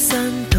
sun.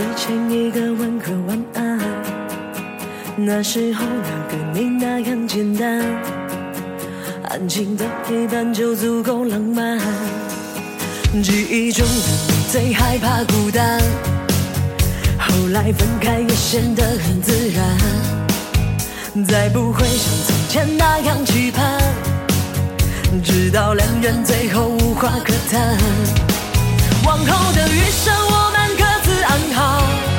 睡前一个吻和晚安，那时候那个你那样简单，安静的陪伴就足够浪漫。记忆中的你最害怕孤单，后来分开也显得很自然，再不会像从前那样期盼，直到两人最后无话可谈。往后的余生，我。很好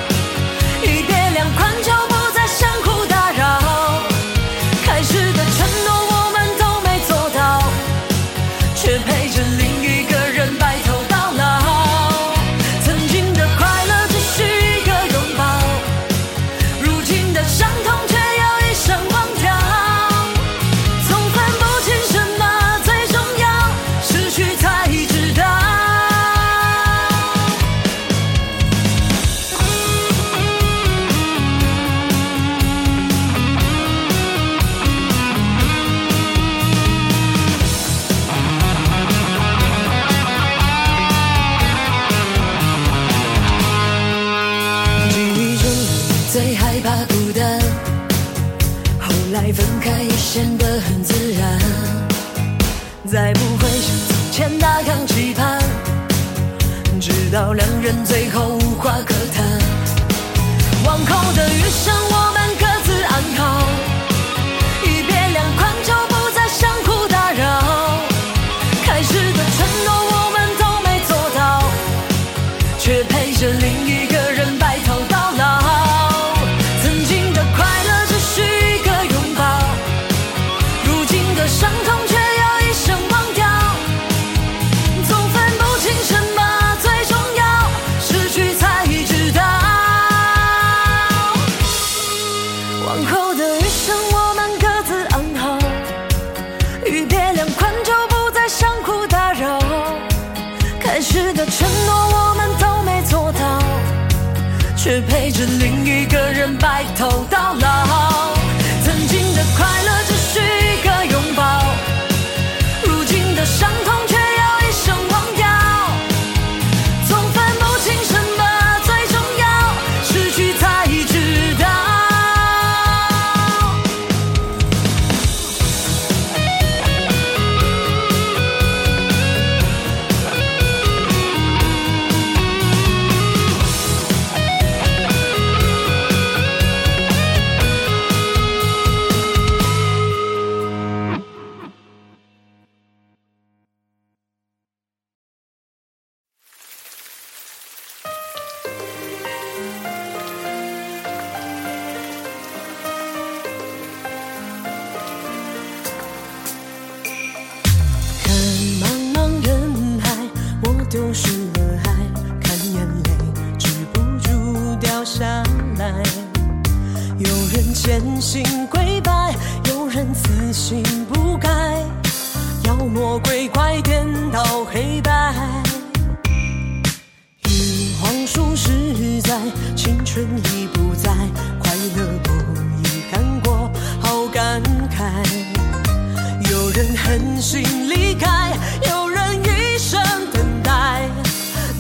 有人狠心离开有人一生等待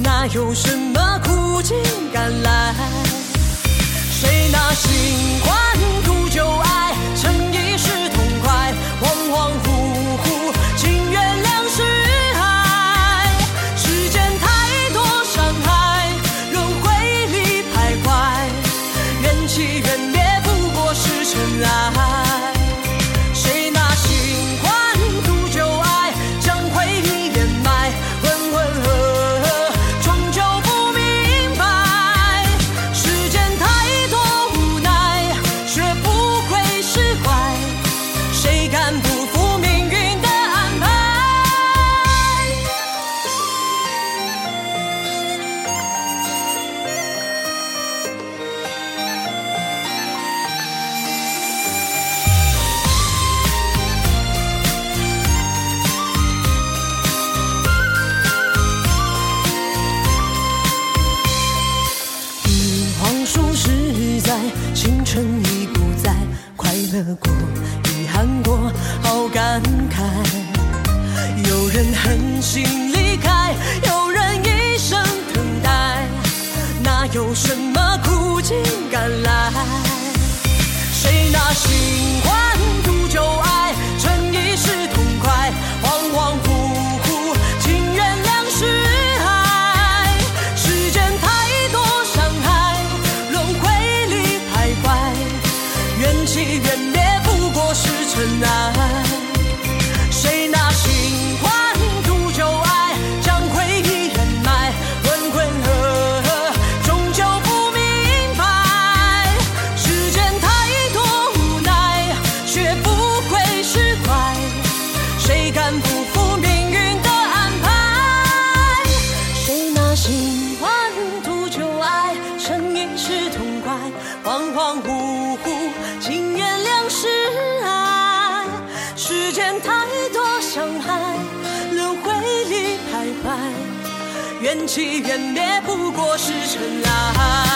哪有什么会是怪，谁敢不服命运的安排？谁拿新欢图旧爱，逞一时痛快，恍恍惚惚，情缘两世哀。世间太多伤害，轮回里徘徊，缘起缘灭不过是尘埃。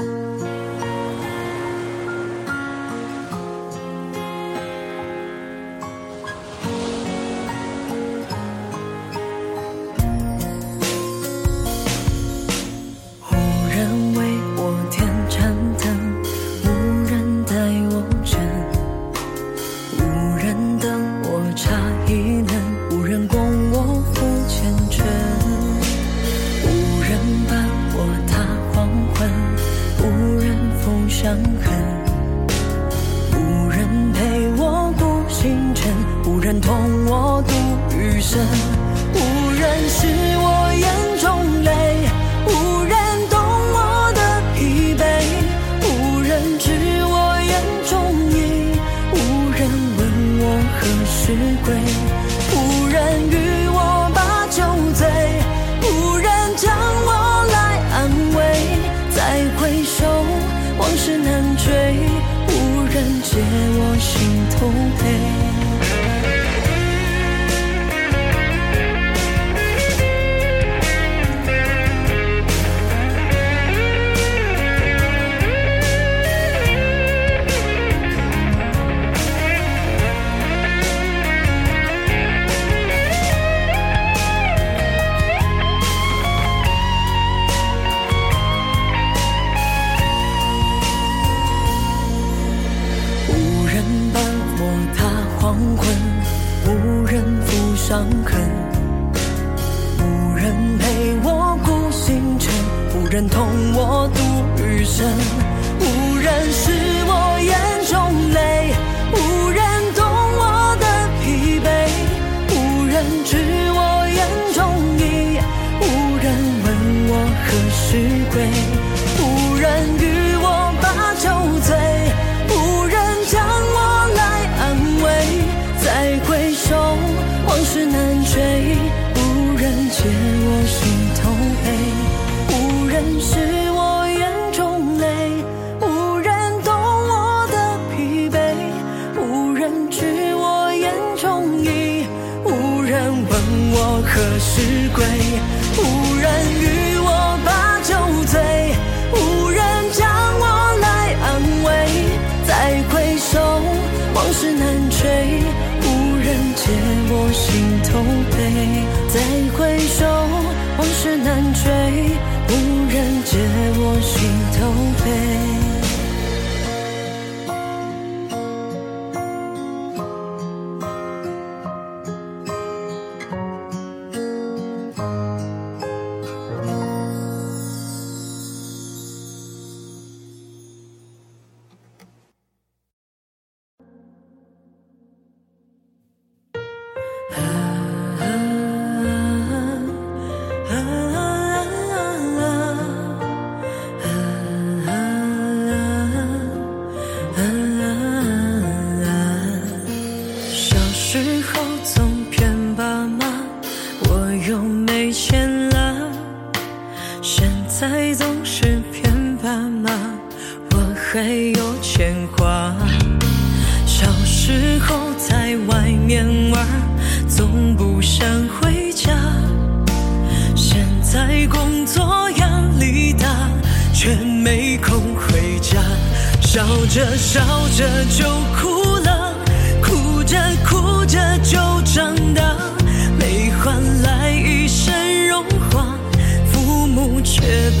无是鬼，无人与我把酒醉，无人将我来安慰，再回首往事难追，无人解我心头悲，无人拭我眼中泪，无人懂我的疲惫，无人知我眼中意，无人问我何时归。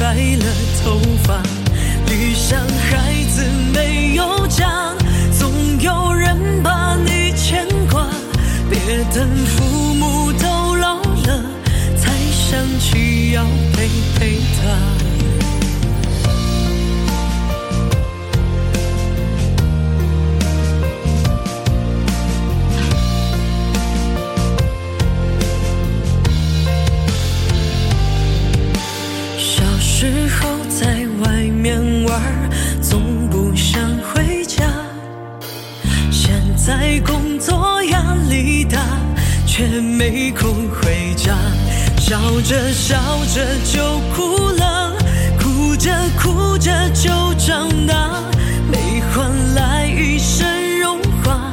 白了头发，理想孩子没有家，总有人把你牵挂，别等父母都老了，才想起要陪伴。在工作压力大却没空回家。笑着笑着就哭了哭着哭着就长大。没换来一身荣华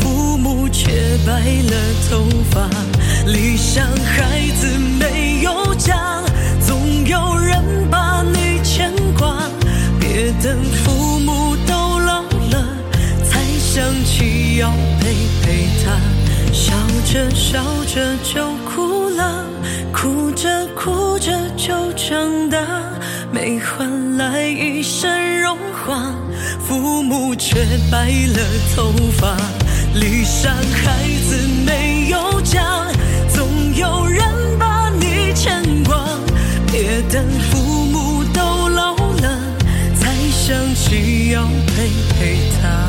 父母却白了头发理想孩子没有家。要陪陪他，笑着笑着就哭了，哭着哭着就长大，没换来一身荣华，父母却白了头发。离想孩子没有家，总有人把你牵挂，别等父母都老了，才想起要陪陪他。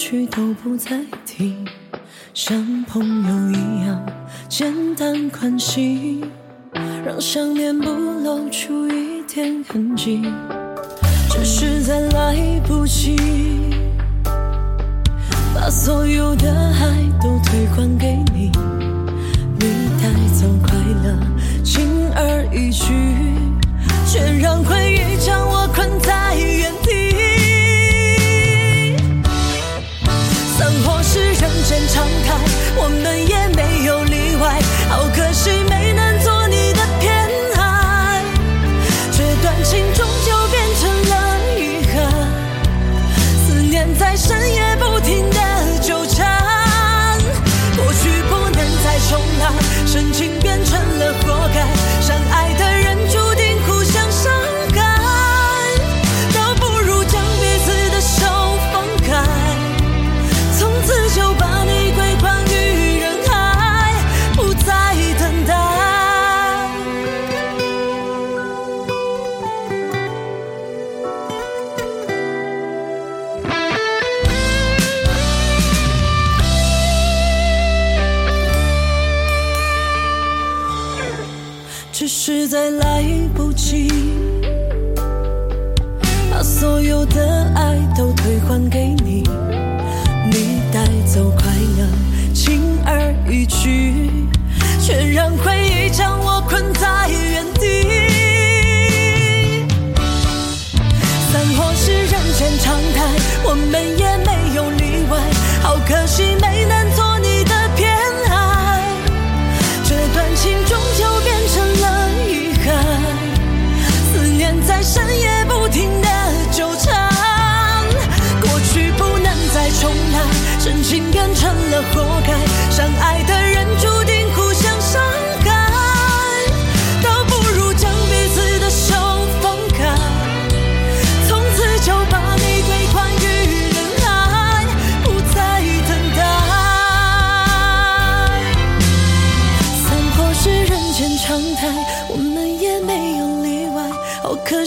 去都不再提，像朋友一样简单关心，让想念不露出一点痕迹，只是在来不及，把所有的爱都推还给你，你带走快乐，轻而易举，却让回忆将我。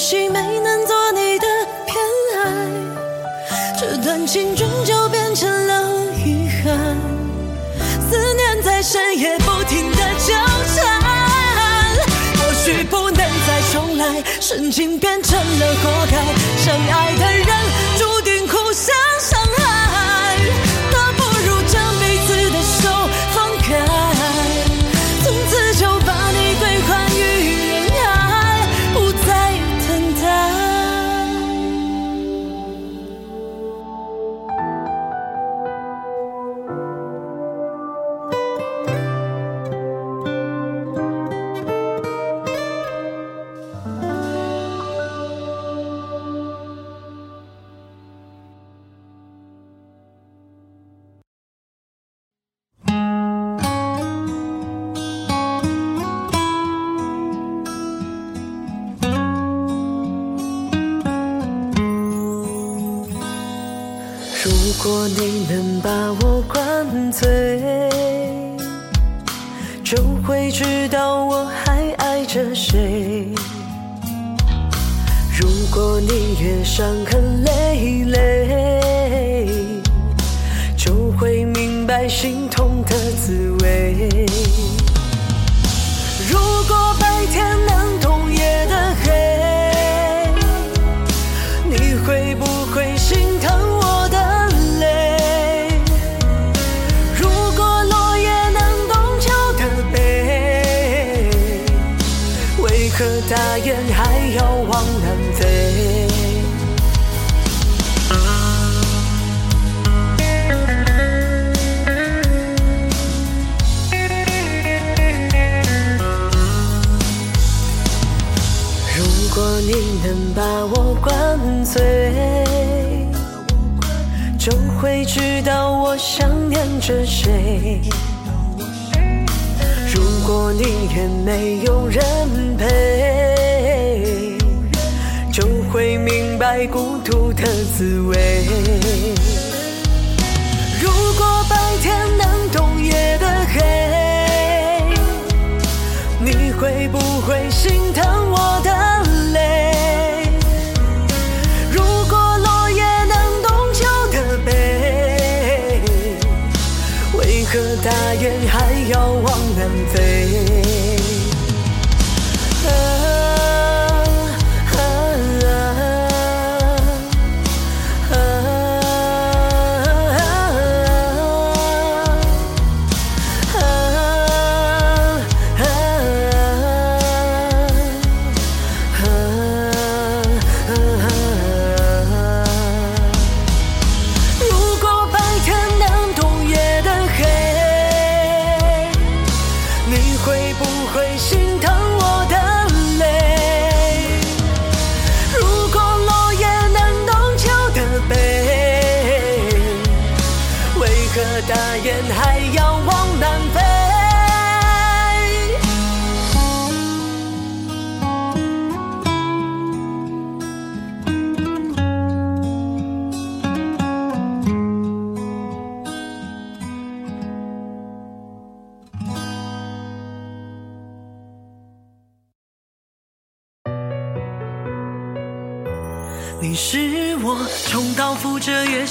可惜没能做你的偏爱，这段情终究变成了遗憾，思念在深夜不停的纠缠，或许不能再重来，深情变成了活该，相爱的人。伤痕累累就会明白心痛的滋味。如果白天能懂夜的黑你会不会心疼？醉就会知道我想念着谁如果你也没有人陪就会明白孤独的滋味。如果白天能懂夜往南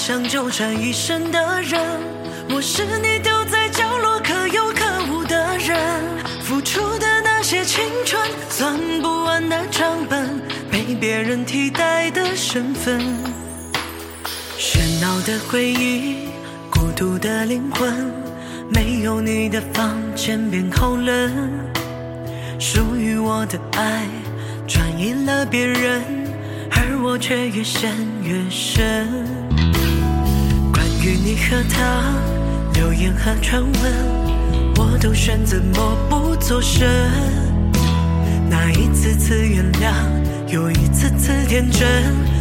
想纠缠一生的人，我是你丢在角落可有可无的人，付出的那些青春，算不完的账本，被别人替代的身份，喧闹的回忆，孤独的灵魂，没有你的房间变好冷，属于我的爱转移了别人。而我却越陷越深。关于你和他，流言和传闻，我都选择默不作声。那一次次原谅，又一次次天真，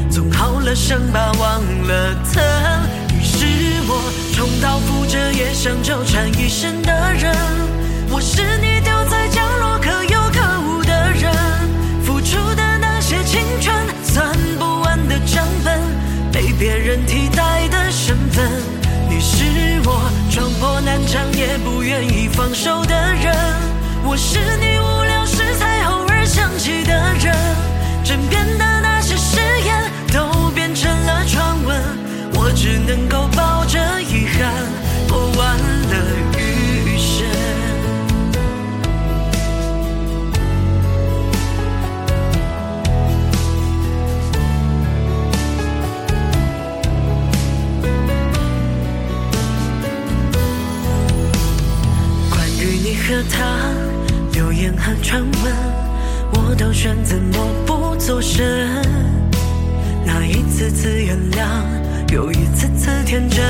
总好了伤疤忘了疼。于是我重蹈覆辙，也想纠缠一生的人。我是你丢漫长也不愿意放手的人，我是你无聊时才偶尔想起的人。枕边和他流言和传闻，我都选择默不作声。那一次次原谅，又一次次天真，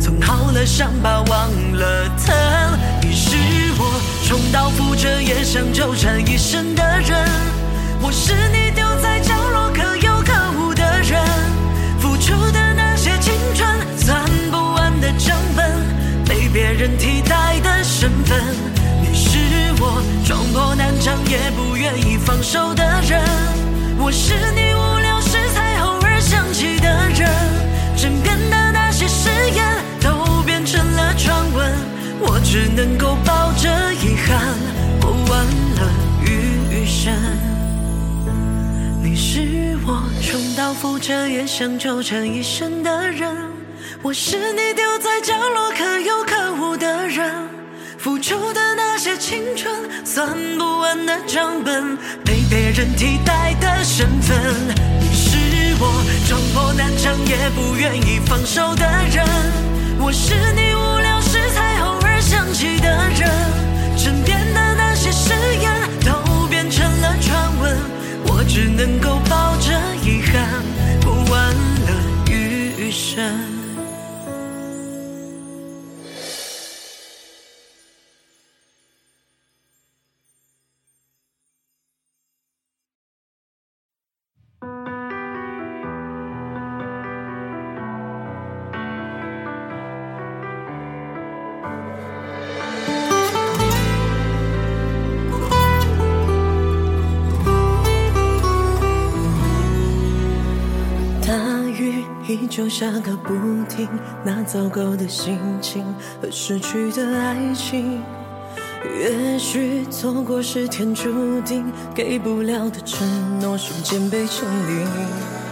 总好了伤疤忘了疼。你是我重蹈覆辙也想纠缠一生的人，我是你丢在角破南墙也不愿意放手的人，我是你无聊时才偶尔想起的人，枕边的那些誓言都变成了传闻，我只能够抱着遗憾过完了余生。你是我重蹈覆辙也想纠缠一生的人，我是你丢在角落可有可无的人。付出的那那些青春，算不完的账本，被别人替代的身份。你是我撞破南墙也不愿意放手的人，我是你无聊时才偶尔想起的人。枕边的那些誓言都变成了传闻，我只能够抱着遗憾过完了余生。下个不停，那糟糕的心情和失去的爱情，也许错过是天注定，给不了的承诺瞬间被证明。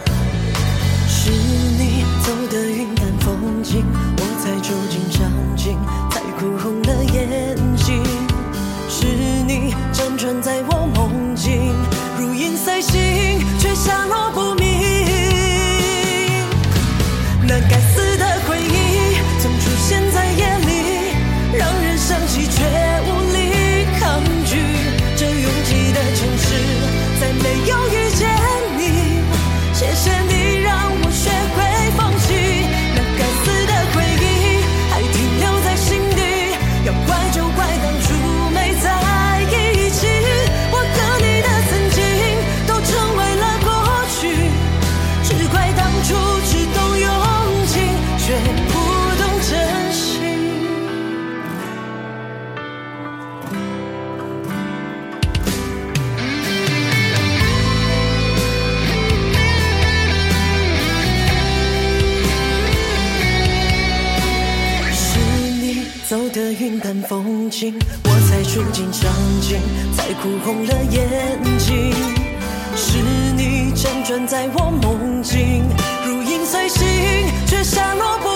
情，我才触景伤情，才哭红了眼睛。是你辗转在我梦境，如影随形，却下落不。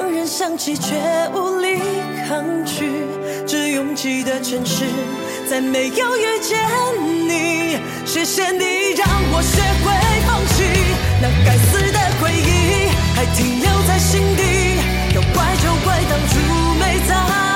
让人想起却无力抗拒。这拥挤的城市，再没有遇见你。谢谢你让我学会放弃那该死的回忆，还停留在心底。要怪就怪当初没在。